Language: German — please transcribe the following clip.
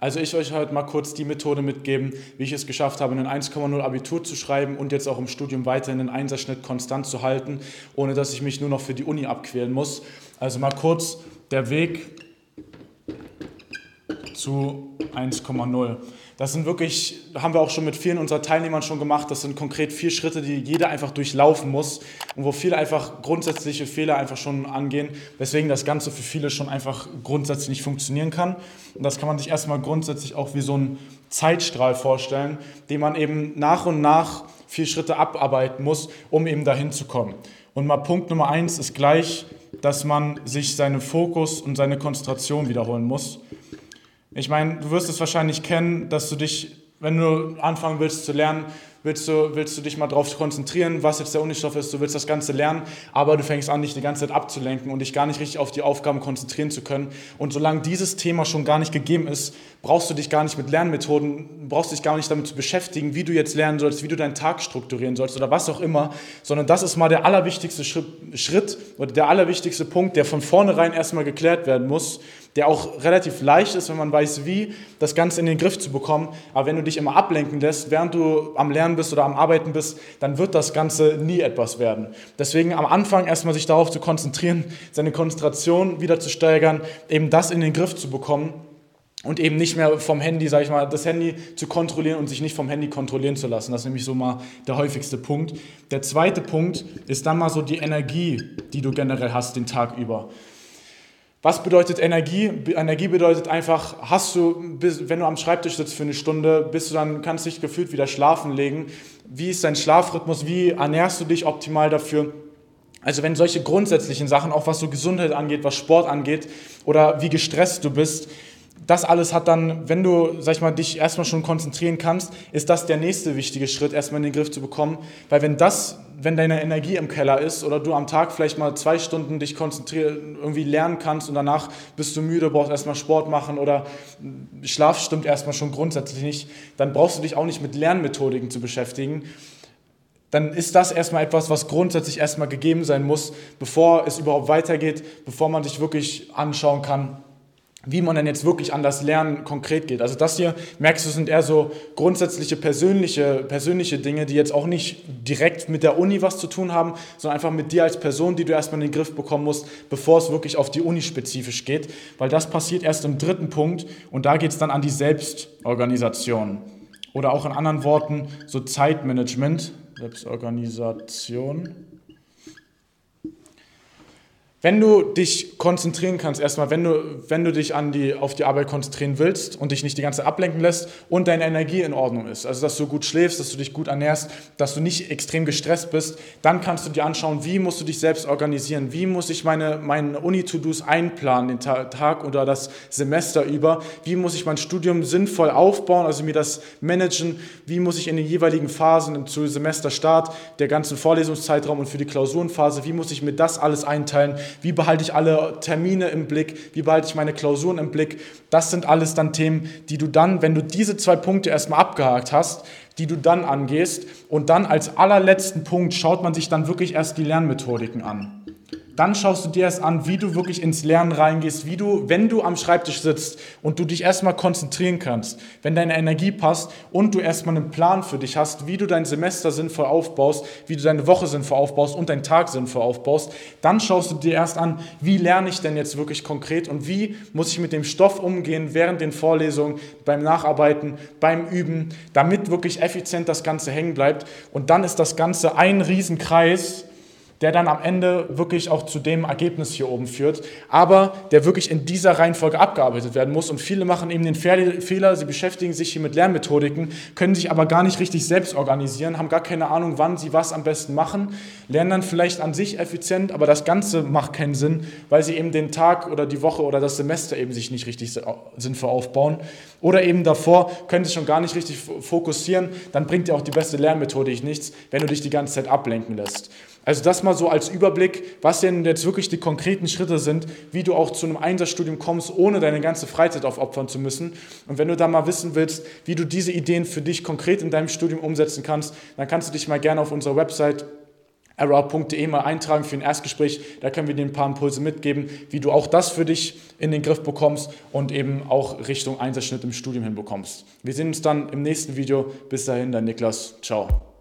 Also ich euch heute mal kurz die Methode mitgeben, wie ich es geschafft habe, einen 1,0 Abitur zu schreiben und jetzt auch im Studium weiterhin den Einserschnitt konstant zu halten, ohne dass ich mich nur noch für die Uni abquälen muss. Also mal kurz der Weg zu 1,0. Das sind wirklich, haben wir auch schon mit vielen unserer Teilnehmern schon gemacht, das sind konkret vier Schritte, die jeder einfach durchlaufen muss und wo viele einfach grundsätzliche Fehler einfach schon angehen, weswegen das Ganze für viele schon einfach grundsätzlich nicht funktionieren kann. Und das kann man sich erstmal grundsätzlich auch wie so ein Zeitstrahl vorstellen, den man eben nach und nach vier Schritte abarbeiten muss, um eben dahin zu kommen. Und mal Punkt Nummer eins ist gleich, dass man sich seinen Fokus und seine Konzentration wiederholen muss. Ich meine, du wirst es wahrscheinlich kennen, dass du dich, wenn du anfangen willst zu lernen, willst du, willst du dich mal darauf konzentrieren, was jetzt der Unistoff ist, du willst das Ganze lernen, aber du fängst an, dich die ganze Zeit abzulenken und dich gar nicht richtig auf die Aufgaben konzentrieren zu können. Und solange dieses Thema schon gar nicht gegeben ist, brauchst du dich gar nicht mit Lernmethoden, brauchst dich gar nicht damit zu beschäftigen, wie du jetzt lernen sollst, wie du deinen Tag strukturieren sollst oder was auch immer, sondern das ist mal der allerwichtigste Schritt oder der allerwichtigste Punkt, der von vornherein erstmal geklärt werden muss, der auch relativ leicht ist, wenn man weiß, wie, das Ganze in den Griff zu bekommen. Aber wenn du dich immer ablenken lässt, während du am Lernen bist oder am Arbeiten bist, dann wird das Ganze nie etwas werden. Deswegen am Anfang erstmal sich darauf zu konzentrieren, seine Konzentration wieder zu steigern, eben das in den Griff zu bekommen und eben nicht mehr vom Handy, sage ich mal, das Handy zu kontrollieren und sich nicht vom Handy kontrollieren zu lassen. Das ist nämlich so mal der häufigste Punkt. Der zweite Punkt ist dann mal so die Energie, die du generell hast den Tag über. Was bedeutet Energie? Energie bedeutet einfach, hast du, wenn du am Schreibtisch sitzt für eine Stunde, bist du dann, kannst dich gefühlt wieder schlafen legen. Wie ist dein Schlafrhythmus? Wie ernährst du dich optimal dafür? Also wenn solche grundsätzlichen Sachen, auch was so Gesundheit angeht, was Sport angeht oder wie gestresst du bist, das alles hat dann, wenn du, sag ich mal, dich erstmal schon konzentrieren kannst, ist das der nächste wichtige Schritt, erstmal in den Griff zu bekommen. Weil wenn das, wenn deine Energie im Keller ist oder du am Tag vielleicht mal zwei Stunden dich konzentrieren, irgendwie lernen kannst und danach bist du müde, brauchst erstmal Sport machen oder Schlaf stimmt erstmal schon grundsätzlich nicht, dann brauchst du dich auch nicht mit Lernmethodiken zu beschäftigen dann ist das erstmal etwas, was grundsätzlich erstmal gegeben sein muss, bevor es überhaupt weitergeht, bevor man sich wirklich anschauen kann, wie man denn jetzt wirklich an das Lernen konkret geht. Also das hier, merkst du, sind eher so grundsätzliche persönliche, persönliche Dinge, die jetzt auch nicht direkt mit der Uni was zu tun haben, sondern einfach mit dir als Person, die du erstmal in den Griff bekommen musst, bevor es wirklich auf die Uni spezifisch geht. Weil das passiert erst im dritten Punkt und da geht es dann an die Selbstorganisation. Oder auch in anderen Worten so Zeitmanagement, Selbstorganisation. Wenn du dich konzentrieren kannst, erstmal, wenn du, wenn du dich an die, auf die Arbeit konzentrieren willst und dich nicht die ganze Zeit ablenken lässt und deine Energie in Ordnung ist, also dass du gut schläfst, dass du dich gut ernährst, dass du nicht extrem gestresst bist, dann kannst du dir anschauen, wie musst du dich selbst organisieren, wie muss ich meine, meine Uni-To-Dos einplanen, den Tag oder das Semester über, wie muss ich mein Studium sinnvoll aufbauen, also mir das managen, wie muss ich in den jeweiligen Phasen zu Semesterstart, der ganzen Vorlesungszeitraum und für die Klausurenphase, wie muss ich mir das alles einteilen, wie behalte ich alle Termine im Blick, wie behalte ich meine Klausuren im Blick. Das sind alles dann Themen, die du dann, wenn du diese zwei Punkte erstmal abgehakt hast, die du dann angehst und dann als allerletzten Punkt schaut man sich dann wirklich erst die Lernmethodiken an dann schaust du dir erst an, wie du wirklich ins Lernen reingehst, wie du, wenn du am Schreibtisch sitzt und du dich erstmal konzentrieren kannst, wenn deine Energie passt und du erstmal einen Plan für dich hast, wie du dein Semester sinnvoll aufbaust, wie du deine Woche sinnvoll aufbaust und deinen Tag sinnvoll aufbaust, dann schaust du dir erst an, wie lerne ich denn jetzt wirklich konkret und wie muss ich mit dem Stoff umgehen während den Vorlesungen, beim Nacharbeiten, beim Üben, damit wirklich effizient das Ganze hängen bleibt. Und dann ist das Ganze ein Riesenkreis, der dann am Ende wirklich auch zu dem Ergebnis hier oben führt, aber der wirklich in dieser Reihenfolge abgearbeitet werden muss. Und viele machen eben den Fehler, sie beschäftigen sich hier mit Lernmethodiken, können sich aber gar nicht richtig selbst organisieren, haben gar keine Ahnung, wann sie was am besten machen, lernen dann vielleicht an sich effizient, aber das Ganze macht keinen Sinn, weil sie eben den Tag oder die Woche oder das Semester eben sich nicht richtig sinnvoll aufbauen. Oder eben davor können sie schon gar nicht richtig fokussieren, dann bringt dir auch die beste Lernmethodik nichts, wenn du dich die ganze Zeit ablenken lässt. Also das mal so als Überblick, was denn jetzt wirklich die konkreten Schritte sind, wie du auch zu einem Einsatzstudium kommst, ohne deine ganze Freizeit aufopfern zu müssen. Und wenn du da mal wissen willst, wie du diese Ideen für dich konkret in deinem Studium umsetzen kannst, dann kannst du dich mal gerne auf unserer Website era.de mal eintragen für ein Erstgespräch. Da können wir dir ein paar Impulse mitgeben, wie du auch das für dich in den Griff bekommst und eben auch Richtung Einsatzschnitt im Studium hinbekommst. Wir sehen uns dann im nächsten Video. Bis dahin, dein Niklas. Ciao.